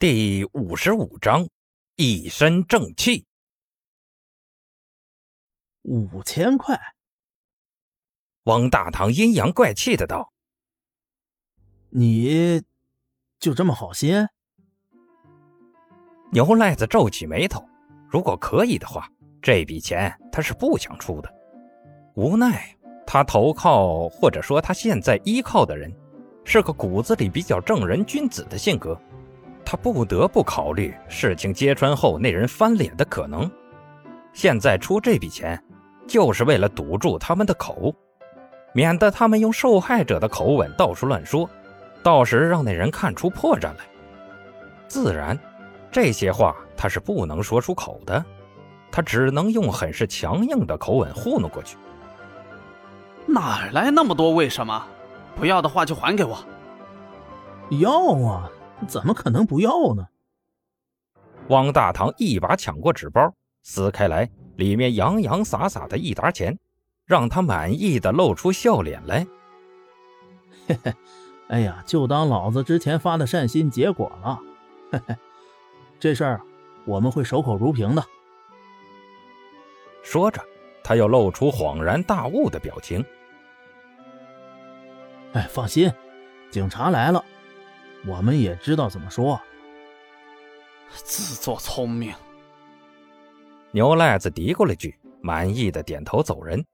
第五十五章，一身正气。五千块，汪大堂阴阳怪气的道：“你就这么好心？”牛赖子皱起眉头，如果可以的话，这笔钱他是不想出的。无奈他投靠或者说他现在依靠的人，是个骨子里比较正人君子的性格。他不得不考虑事情揭穿后那人翻脸的可能。现在出这笔钱，就是为了堵住他们的口，免得他们用受害者的口吻到处乱说，到时让那人看出破绽来。自然，这些话他是不能说出口的，他只能用很是强硬的口吻糊弄过去。哪来那么多为什么？不要的话就还给我。要啊！怎么可能不要呢？汪大堂一把抢过纸包，撕开来，里面洋洋洒洒的一沓钱，让他满意的露出笑脸来。嘿嘿，哎呀，就当老子之前发的善心结果了。嘿嘿，这事儿我们会守口如瓶的。说着，他又露出恍然大悟的表情。哎，放心，警察来了。我们也知道怎么说。自作聪明。牛赖子嘀咕了句，满意的点头走人。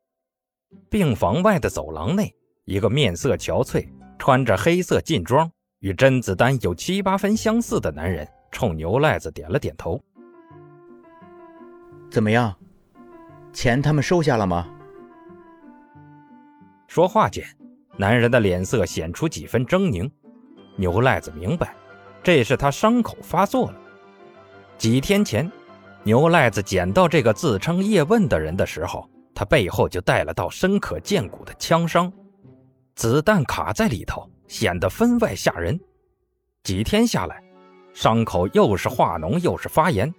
病房外的走廊内，一个面色憔悴、穿着黑色劲装、与甄子丹有七八分相似的男人，冲牛赖子点了点头。怎么样？钱他们收下了吗？说话间，男人的脸色显出几分狰狞。牛赖子明白，这是他伤口发作了。几天前，牛赖子捡到这个自称叶问的人的时候，他背后就带了道深可见骨的枪伤，子弹卡在里头，显得分外吓人。几天下来，伤口又是化脓又是发炎，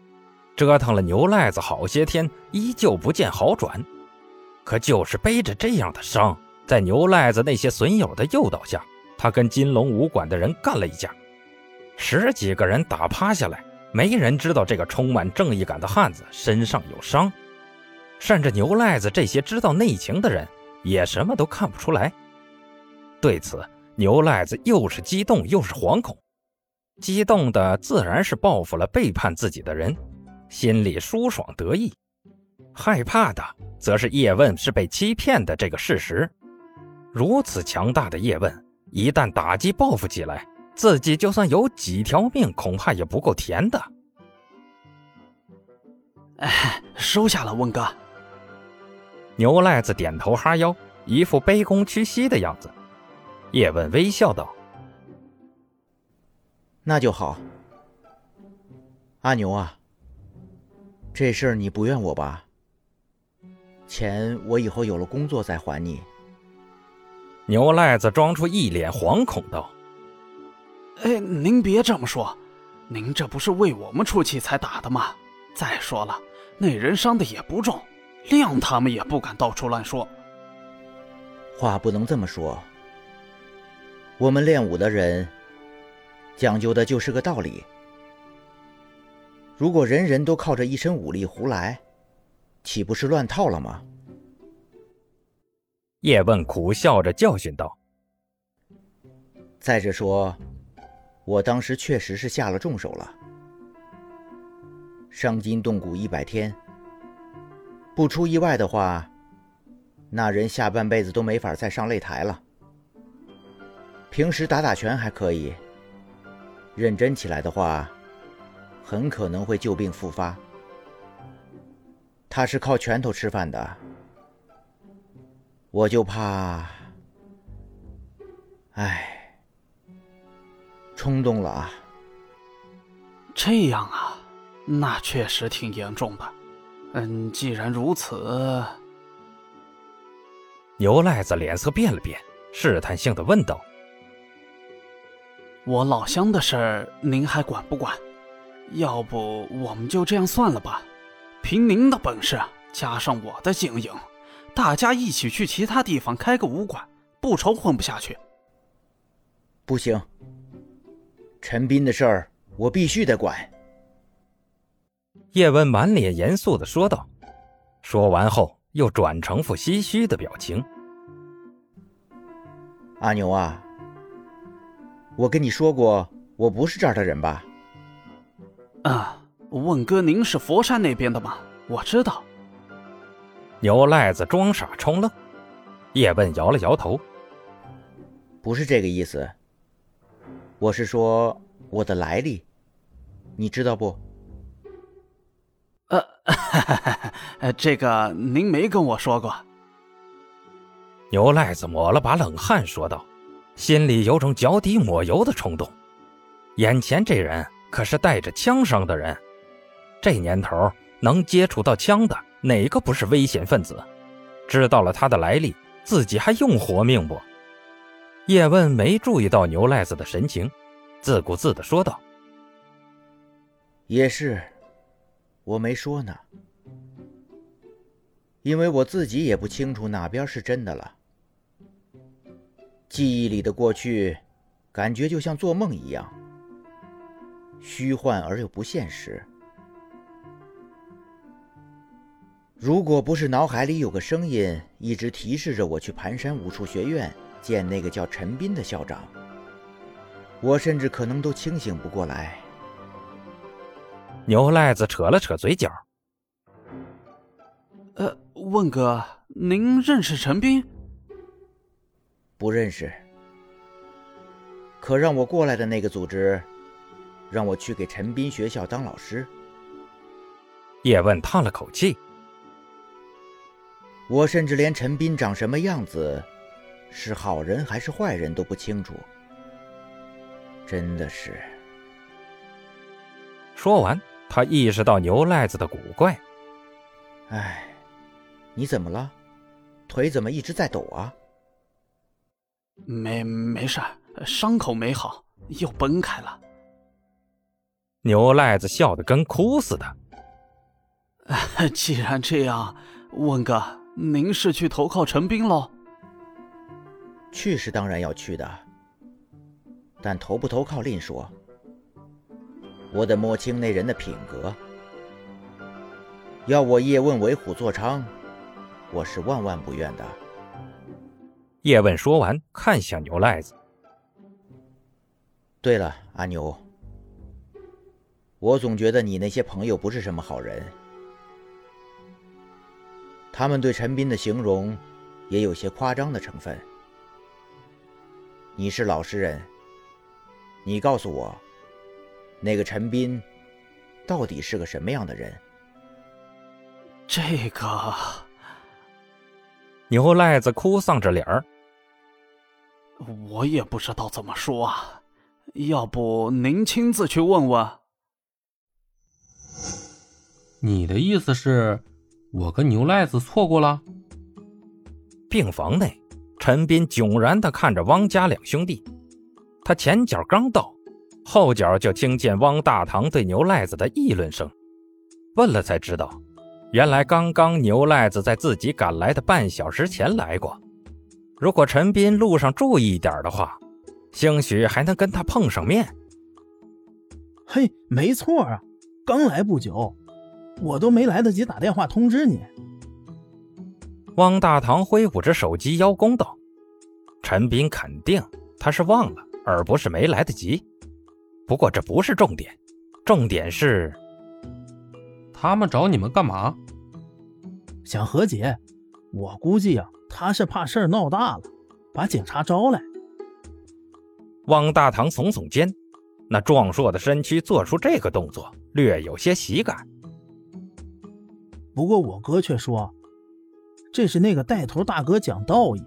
折腾了牛赖子好些天，依旧不见好转。可就是背着这样的伤，在牛赖子那些损友的诱导下。他跟金龙武馆的人干了一架，十几个人打趴下来，没人知道这个充满正义感的汉子身上有伤，甚至牛赖子这些知道内情的人也什么都看不出来。对此，牛赖子又是激动又是惶恐，激动的自然是报复了背叛自己的人，心里舒爽得意；害怕的则是叶问是被欺骗的这个事实。如此强大的叶问。一旦打击报复起来，自己就算有几条命，恐怕也不够填的。哎，收下了，温哥。牛赖子点头哈腰，一副卑躬屈膝的样子。叶问微笑道：“那就好。阿牛啊，这事儿你不怨我吧？钱我以后有了工作再还你。”牛赖子装出一脸惶恐道：“哎，您别这么说，您这不是为我们出气才打的吗？再说了，那人伤的也不重，谅他们也不敢到处乱说。话不能这么说。我们练武的人，讲究的就是个道理。如果人人都靠着一身武力胡来，岂不是乱套了吗？”叶问苦笑着教训道：“再者说，我当时确实是下了重手了，伤筋动骨一百天，不出意外的话，那人下半辈子都没法再上擂台了。平时打打拳还可以，认真起来的话，很可能会旧病复发。他是靠拳头吃饭的。”我就怕，哎，冲动了啊！这样啊，那确实挺严重的。嗯，既然如此，牛赖子脸色变了变，试探性的问道：“我老乡的事儿，您还管不管？要不我们就这样算了吧？凭您的本事，加上我的经营。”大家一起去其他地方开个武馆，不愁混不下去。不行，陈斌的事儿我必须得管。叶问满脸严肃的说道，说完后又转成副唏嘘的表情。阿牛啊，我跟你说过，我不是这儿的人吧？啊，问哥，您是佛山那边的吗？我知道。牛赖子装傻充愣，叶问摇了摇头，不是这个意思。我是说我的来历，你知道不？呃，这个您没跟我说过。牛赖子抹了把冷汗，说道：“心里有种脚底抹油的冲动。眼前这人可是带着枪伤的人，这年头能接触到枪的，哪个不是危险分子？知道了他的来历，自己还用活命不？”叶问没注意到牛赖子的神情，自顾自的说道：“也是，我没说呢。”因为我自己也不清楚哪边是真的了。记忆里的过去，感觉就像做梦一样，虚幻而又不现实。如果不是脑海里有个声音一直提示着我去盘山武术学院见那个叫陈斌的校长，我甚至可能都清醒不过来。牛赖子扯了扯嘴角。呃，问哥，您认识陈斌？不认识。可让我过来的那个组织，让我去给陈斌学校当老师。叶问叹了口气。我甚至连陈斌长什么样子，是好人还是坏人都不清楚。真的是。说完，他意识到牛赖子的古怪。哎。你怎么了？腿怎么一直在抖啊？没没事，伤口没好，又崩开了。牛赖子笑得跟哭似的。既然这样，问哥，您是去投靠陈斌喽？去是当然要去的，但投不投靠另说。我得摸清那人的品格。要我叶问为虎作伥。我是万万不愿的。叶问说完，看向牛赖子。对了，阿牛，我总觉得你那些朋友不是什么好人。他们对陈斌的形容，也有些夸张的成分。你是老实人，你告诉我，那个陈斌，到底是个什么样的人？这个。牛赖子哭丧着脸儿，我也不知道怎么说啊，要不您亲自去问问？你的意思是，我跟牛赖子错过了？病房内，陈斌迥然的看着汪家两兄弟，他前脚刚到，后脚就听见汪大堂对牛赖子的议论声，问了才知道。原来刚刚牛赖子在自己赶来的半小时前来过。如果陈斌路上注意一点的话，兴许还能跟他碰上面。嘿，没错啊，刚来不久，我都没来得及打电话通知你。汪大堂挥舞着手机邀功道：“陈斌肯定他是忘了，而不是没来得及。不过这不是重点，重点是他们找你们干嘛？”想和解，我估计啊，他是怕事儿闹大了，把警察招来。汪大堂耸耸肩，那壮硕的身躯做出这个动作，略有些喜感。不过我哥却说，这是那个带头大哥讲道义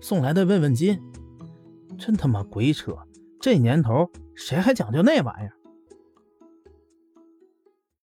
送来的慰问金，真他妈鬼扯！这年头谁还讲究那玩意儿？